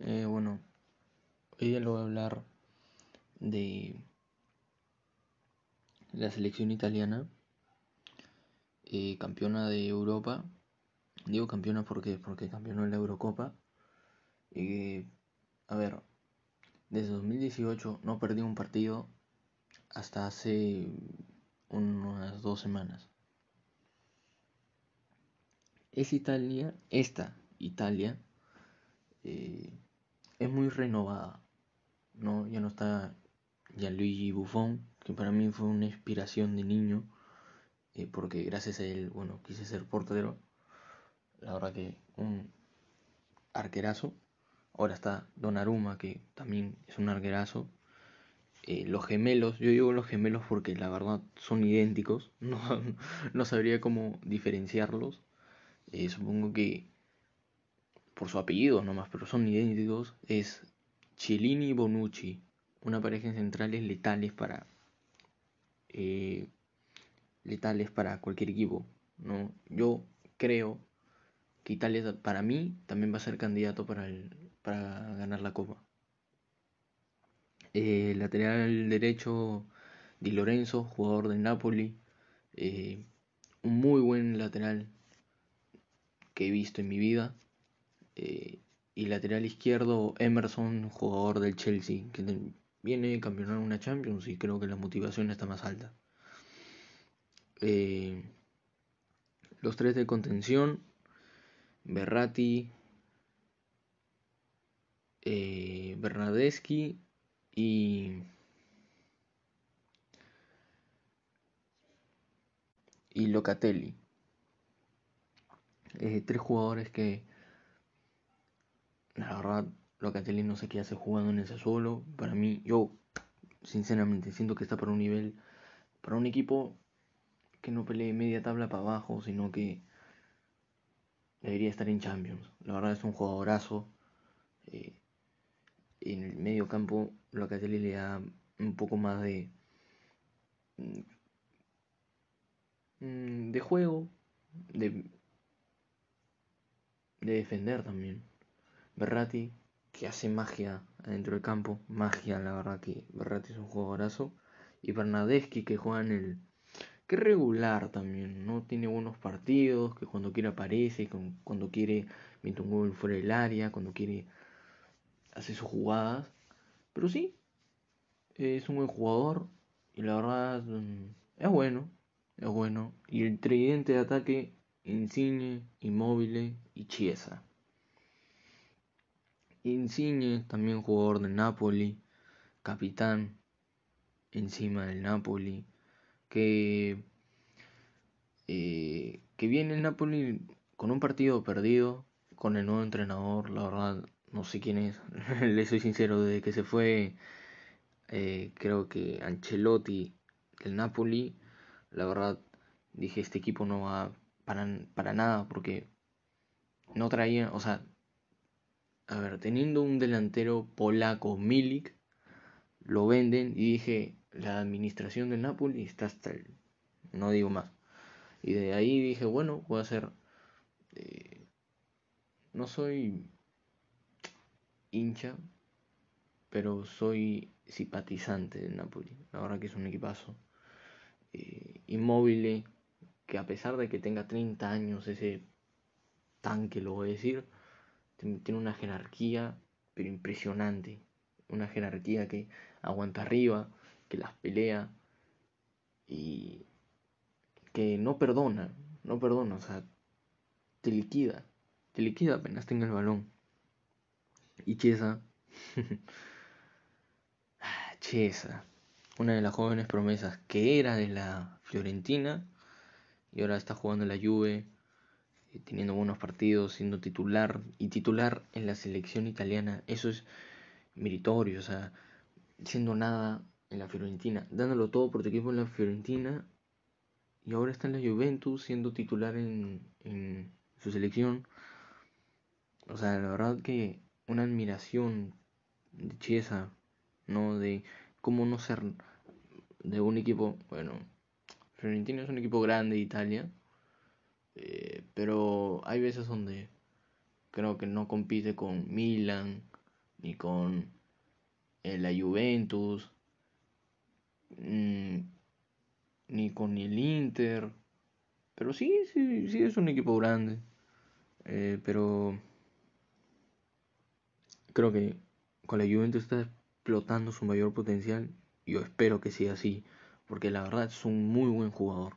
Eh, bueno, hoy día lo voy a hablar de la selección italiana, eh, campeona de Europa. Digo campeona porque, porque campeonó en la Eurocopa. Eh, a ver, desde 2018 no perdí un partido hasta hace unas dos semanas. Es Italia, esta Italia, eh, renovada. ¿no? Ya no está Gianluigi Buffon, que para mí fue una inspiración de niño, eh, porque gracias a él, bueno, quise ser portero. La verdad que un arquerazo. Ahora está Donnarumma, que también es un arquerazo. Eh, los gemelos, yo digo los gemelos porque la verdad son idénticos, no, no sabría cómo diferenciarlos. Eh, supongo que por su apellido nomás, pero son idénticos. Es Cellini Bonucci, una pareja en centrales letales para eh, letales para cualquier equipo. ¿no? Yo creo que Italia para mí también va a ser candidato para, el, para ganar la copa. Eh, lateral derecho Di Lorenzo, jugador de Napoli. Eh, un muy buen lateral que he visto en mi vida. Eh, y lateral izquierdo Emerson, jugador del Chelsea, que viene campeonar una Champions y creo que la motivación está más alta. los tres de contención, Berratti, Bernadeschi y, y Locatelli. Eh, tres jugadores que la verdad Locatelli no sé qué hace jugando en ese solo. Para mí, yo sinceramente siento que está para un nivel, para un equipo que no pelee media tabla para abajo, sino que debería estar en Champions. La verdad es un jugadorazo. Eh, en el medio campo Locatelli le da un poco más de mm, de juego de de defender también Berratti que hace magia dentro del campo magia la verdad que Berratti es un jugadorazo y Bernadeschi que juega en el que regular también no tiene buenos partidos que cuando quiere aparece cuando quiere mete un gol fuera del área cuando quiere hace sus jugadas. Pero sí, es un buen jugador y la verdad mm, es bueno, es bueno. Y el tridente de ataque, Insigne, Immobile y Chiesa. Insigne, también jugador de Napoli, capitán encima del Napoli, que, eh, que viene el Napoli con un partido perdido, con el nuevo entrenador, la verdad no sé quién es, le soy sincero, desde que se fue, eh, creo que Ancelotti del Napoli, la verdad dije, este equipo no va para, para nada, porque no traía, o sea, a ver, teniendo un delantero polaco, Milik, lo venden y dije, la administración del Napoli está hasta el... no digo más. Y de ahí dije, bueno, voy a hacer... Eh, no soy hincha, pero soy simpatizante del Napoli. La verdad que es un equipazo. Eh, inmóvil, que a pesar de que tenga 30 años, ese tanque, lo voy a decir, tiene una jerarquía, pero impresionante. Una jerarquía que aguanta arriba, que las pelea y que no perdona, no perdona, o sea, te liquida, te liquida apenas tenga el balón. Y Chiesa. Chiesa. Una de las jóvenes promesas que era de la Fiorentina y ahora está jugando en la Juve, teniendo buenos partidos, siendo titular y titular en la selección italiana. Eso es meritorio, o sea, siendo nada en la Fiorentina, dándolo todo por tu equipo en la Fiorentina y ahora está en la Juventus siendo titular en, en su selección. O sea, la verdad que una admiración de Chiesa, ¿no? De cómo no ser de un equipo, bueno, Fiorentina es un equipo grande de Italia, eh, pero hay veces donde creo que no compite con Milan, ni con eh, la Juventus, mm, ni con el Inter. Pero sí, sí, sí es un equipo grande. Eh, pero creo que con la Juventus está explotando su mayor potencial. Yo espero que sea así, porque la verdad es un muy buen jugador.